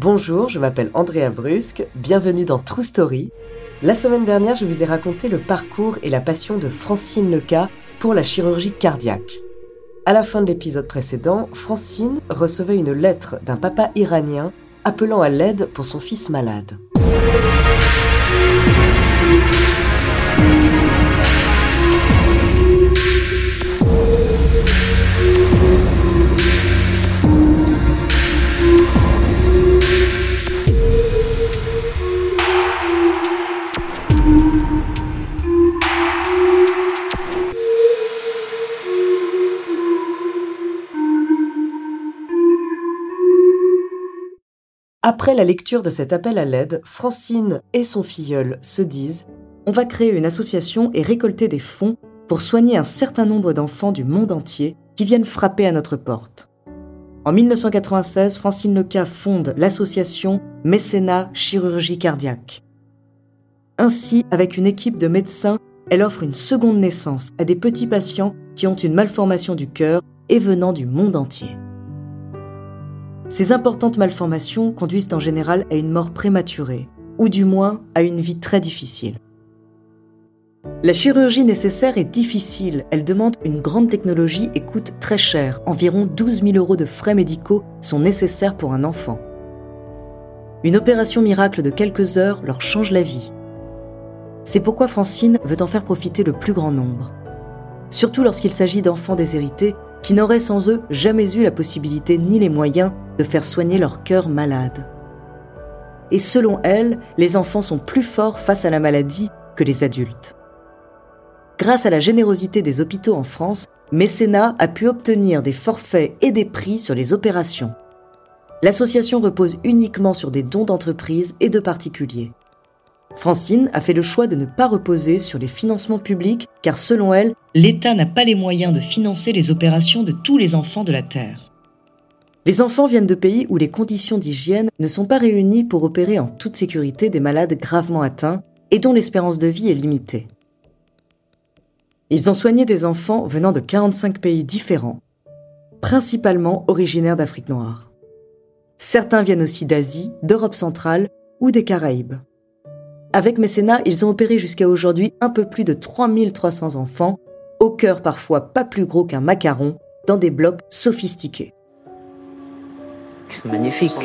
Bonjour, je m'appelle Andrea Brusque, bienvenue dans True Story. La semaine dernière, je vous ai raconté le parcours et la passion de Francine Leca pour la chirurgie cardiaque. À la fin de l'épisode précédent, Francine recevait une lettre d'un papa iranien appelant à l'aide pour son fils malade. Après la lecture de cet appel à l'aide, Francine et son filleul se disent On va créer une association et récolter des fonds pour soigner un certain nombre d'enfants du monde entier qui viennent frapper à notre porte. En 1996, Francine Leca fonde l'association Mécénat Chirurgie Cardiaque. Ainsi, avec une équipe de médecins, elle offre une seconde naissance à des petits patients qui ont une malformation du cœur et venant du monde entier. Ces importantes malformations conduisent en général à une mort prématurée, ou du moins à une vie très difficile. La chirurgie nécessaire est difficile, elle demande une grande technologie et coûte très cher. Environ 12 000 euros de frais médicaux sont nécessaires pour un enfant. Une opération miracle de quelques heures leur change la vie. C'est pourquoi Francine veut en faire profiter le plus grand nombre. Surtout lorsqu'il s'agit d'enfants déshérités qui n'auraient sans eux jamais eu la possibilité ni les moyens de faire soigner leur cœur malade. Et selon elle, les enfants sont plus forts face à la maladie que les adultes. Grâce à la générosité des hôpitaux en France, Mécénat a pu obtenir des forfaits et des prix sur les opérations. L'association repose uniquement sur des dons d'entreprises et de particuliers. Francine a fait le choix de ne pas reposer sur les financements publics car selon elle, l'État n'a pas les moyens de financer les opérations de tous les enfants de la Terre. Les enfants viennent de pays où les conditions d'hygiène ne sont pas réunies pour opérer en toute sécurité des malades gravement atteints et dont l'espérance de vie est limitée. Ils ont soigné des enfants venant de 45 pays différents, principalement originaires d'Afrique noire. Certains viennent aussi d'Asie, d'Europe centrale ou des Caraïbes. Avec Mécénat, ils ont opéré jusqu'à aujourd'hui un peu plus de 3300 enfants, au cœur parfois pas plus gros qu'un macaron, dans des blocs sophistiqués. C'est magnifique.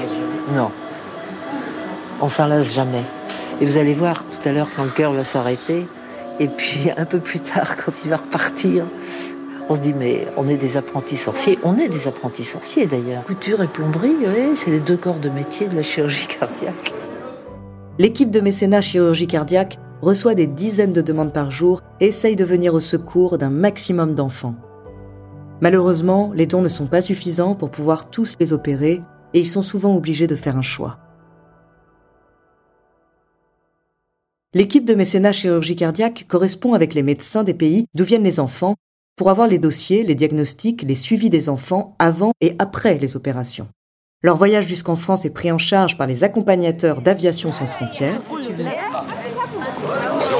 Non. On s'en lasse jamais. Et vous allez voir tout à l'heure quand le cœur va s'arrêter, et puis un peu plus tard quand il va repartir, on se dit mais on est des apprentis sorciers. On est des apprentis sorciers d'ailleurs. Couture et plomberie, oui, c'est les deux corps de métier de la chirurgie cardiaque. L'équipe de mécénat chirurgie cardiaque reçoit des dizaines de demandes par jour et essaye de venir au secours d'un maximum d'enfants. Malheureusement, les dons ne sont pas suffisants pour pouvoir tous les opérer et ils sont souvent obligés de faire un choix. L'équipe de mécénat chirurgie cardiaque correspond avec les médecins des pays d'où viennent les enfants pour avoir les dossiers, les diagnostics, les suivis des enfants avant et après les opérations. Leur voyage jusqu'en France est pris en charge par les accompagnateurs d'Aviation sans frontières. Bonjour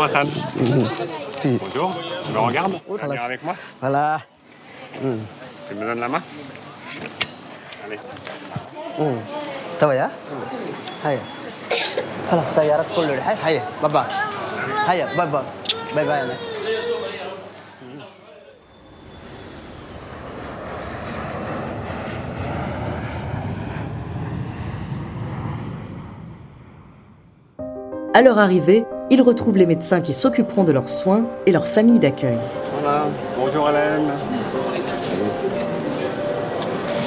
Hassan. Bonjour, tu me regardes? Tu viens avec moi? Voilà. Tu me donnes la main? Allez. تو يا هيا خلاص طيارات كله لحق هيا باي باي هيا باي باي باي باي أنا. À leur arrivée, ils retrouvent les médecins qui s'occuperont de leurs soins et leur famille d'accueil. Voilà. Bonjour Hélène.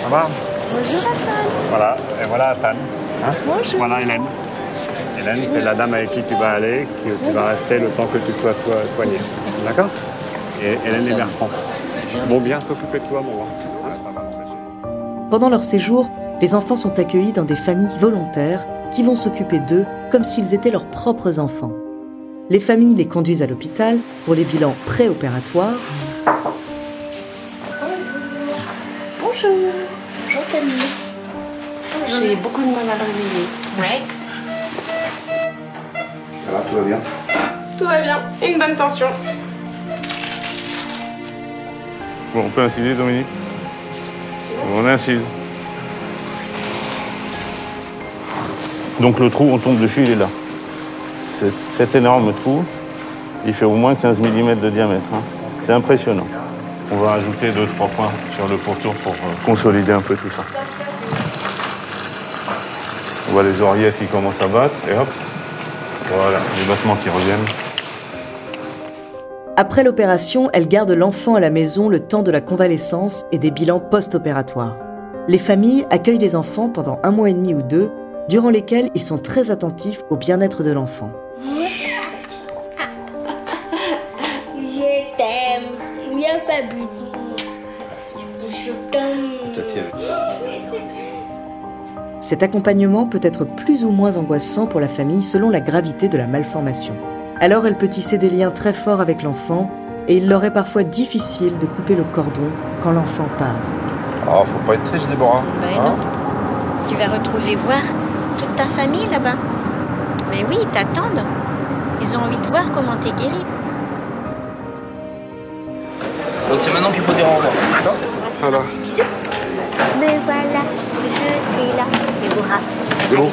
Ça va Bonjour Hassan. Voilà, et voilà Hassan. Hein Bonjour. Voilà Hélène. Hélène, c'est la dame avec qui tu vas aller, qui tu vas rester le temps que tu sois soi- soigné. D'accord Et Hélène et Bertrand. Bon, bien s'occuper de toi, mon roi. Ouais, ça va, monsieur. Pendant leur séjour, les enfants sont accueillis dans des familles volontaires qui vont s'occuper d'eux comme s'ils étaient leurs propres enfants. Les familles les conduisent à l'hôpital pour les bilans préopératoires, Camille. J'ai beaucoup de mal à le réveiller. Ouais. Ça va, tout va bien Tout va bien, une bonne tension. Bon, on peut inciser, Dominique On incise. Donc le trou, on tombe dessus, il est là. Cet énorme trou, il fait au moins 15 mm de diamètre. Hein. C'est impressionnant. On va ajouter 2-3 points sur le pourtour pour euh, consolider un peu tout ça. On voit les oreillettes qui commencent à battre et hop, voilà, les battements qui reviennent. Après l'opération, elle garde l'enfant à la maison le temps de la convalescence et des bilans post-opératoires. Les familles accueillent les enfants pendant un mois et demi ou deux, durant lesquels ils sont très attentifs au bien-être de l'enfant. Cet accompagnement peut être plus ou moins angoissant pour la famille selon la gravité de la malformation. Alors elle peut tisser des liens très forts avec l'enfant et il leur est parfois difficile de couper le cordon quand l'enfant part. Ah, faut pas être triste, Déborah. Ben hein non. Tu vas retrouver voir toute ta famille là-bas. Mais oui, ils t'attendent. Ils ont envie de voir comment t'es guéri. Donc c'est maintenant qu'il faut dire au revoir. Voilà. Mais voilà, je suis là. Déborah. C'est bon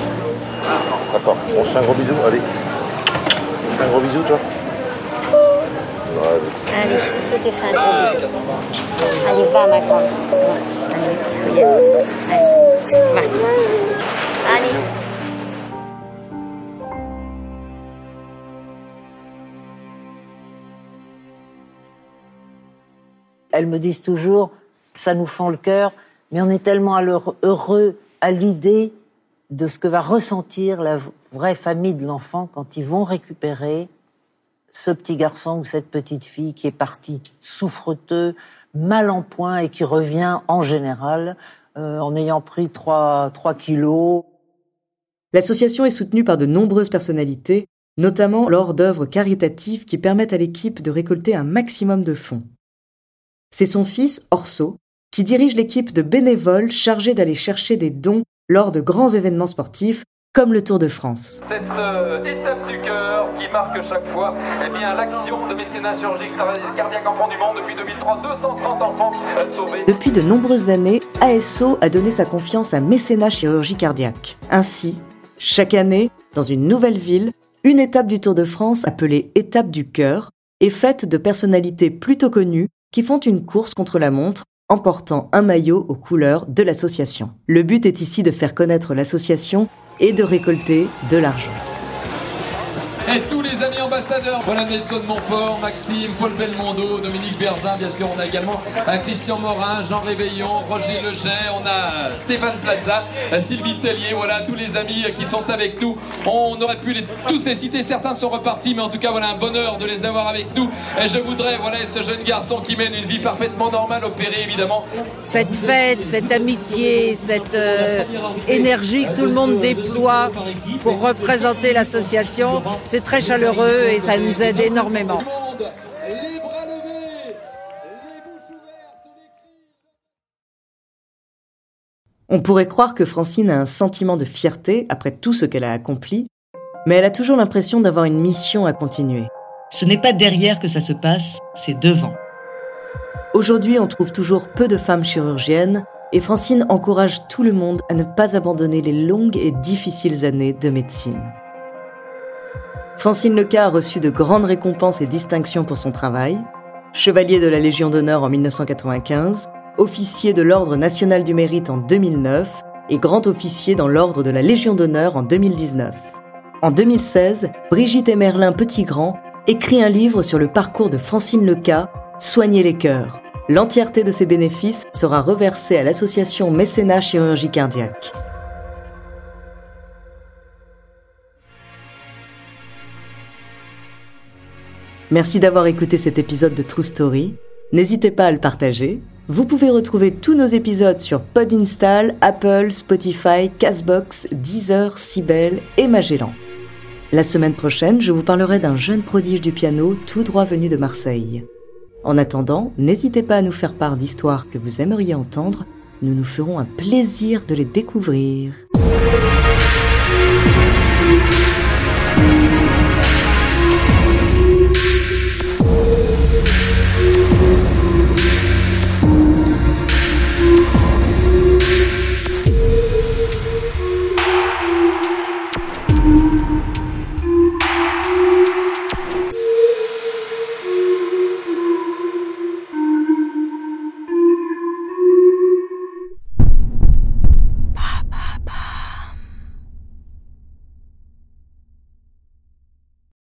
D'accord. On se fait un gros bisou, allez. On se fait un gros bisou, toi Ouais, Allez, je te fais un gros bisou. Allez, va ma grande. Allez, il faut y aller. Allez, va. Allez. Elles me disent toujours, ça nous fend le cœur, mais on est tellement heureux à l'idée de ce que va ressentir la vraie famille de l'enfant quand ils vont récupérer ce petit garçon ou cette petite fille qui est parti souffreteux, mal en point et qui revient en général euh, en ayant pris 3, 3 kilos. L'association est soutenue par de nombreuses personnalités, notamment lors d'œuvres caritatives qui permettent à l'équipe de récolter un maximum de fonds. C'est son fils, Orso, qui dirige l'équipe de bénévoles chargés d'aller chercher des dons lors de grands événements sportifs comme le Tour de France. Cette euh, étape du cœur qui marque chaque fois eh bien, l'action de mécénat chirurgique cardiaque enfants du monde depuis 2003, 230 enfants sauvés. Depuis de nombreuses années, ASO a donné sa confiance à Mécénat Chirurgie Cardiaque. Ainsi, chaque année, dans une nouvelle ville, une étape du Tour de France appelée Étape du cœur est faite de personnalités plutôt connues qui font une course contre la montre en portant un maillot aux couleurs de l'association. Le but est ici de faire connaître l'association et de récolter de l'argent. Ambassadeurs, voilà Nelson Montfort, Maxime, Paul Belmondo, Dominique Bergin, bien sûr, on a également Christian Morin, Jean Réveillon, Roger Leger, on a Stéphane Plaza, Sylvie Tellier, voilà tous les amis qui sont avec nous. On aurait pu les, tous les citer, certains sont repartis, mais en tout cas, voilà un bonheur de les avoir avec nous. Et je voudrais, voilà, ce jeune garçon qui mène une vie parfaitement normale, opéré évidemment. Cette fête, cette amitié, cette euh, énergie que tout le monde déploie pour représenter l'association, c'est très chaleureux et ça nous aide énormément. On pourrait croire que Francine a un sentiment de fierté après tout ce qu'elle a accompli, mais elle a toujours l'impression d'avoir une mission à continuer. Ce n'est pas derrière que ça se passe, c'est devant. Aujourd'hui, on trouve toujours peu de femmes chirurgiennes et Francine encourage tout le monde à ne pas abandonner les longues et difficiles années de médecine. Francine Leca a reçu de grandes récompenses et distinctions pour son travail. Chevalier de la Légion d'honneur en 1995, officier de l'Ordre national du mérite en 2009 et grand officier dans l'Ordre de la Légion d'honneur en 2019. En 2016, Brigitte Emerlin Petit-Grand écrit un livre sur le parcours de Francine Leca, Soigner les cœurs. L'entièreté de ses bénéfices sera reversée à l'association Mécénat Chirurgie Cardiaque. Merci d'avoir écouté cet épisode de True Story. N'hésitez pas à le partager. Vous pouvez retrouver tous nos épisodes sur Podinstall, Apple, Spotify, Castbox, Deezer, Sibel et Magellan. La semaine prochaine, je vous parlerai d'un jeune prodige du piano tout droit venu de Marseille. En attendant, n'hésitez pas à nous faire part d'histoires que vous aimeriez entendre. Nous nous ferons un plaisir de les découvrir.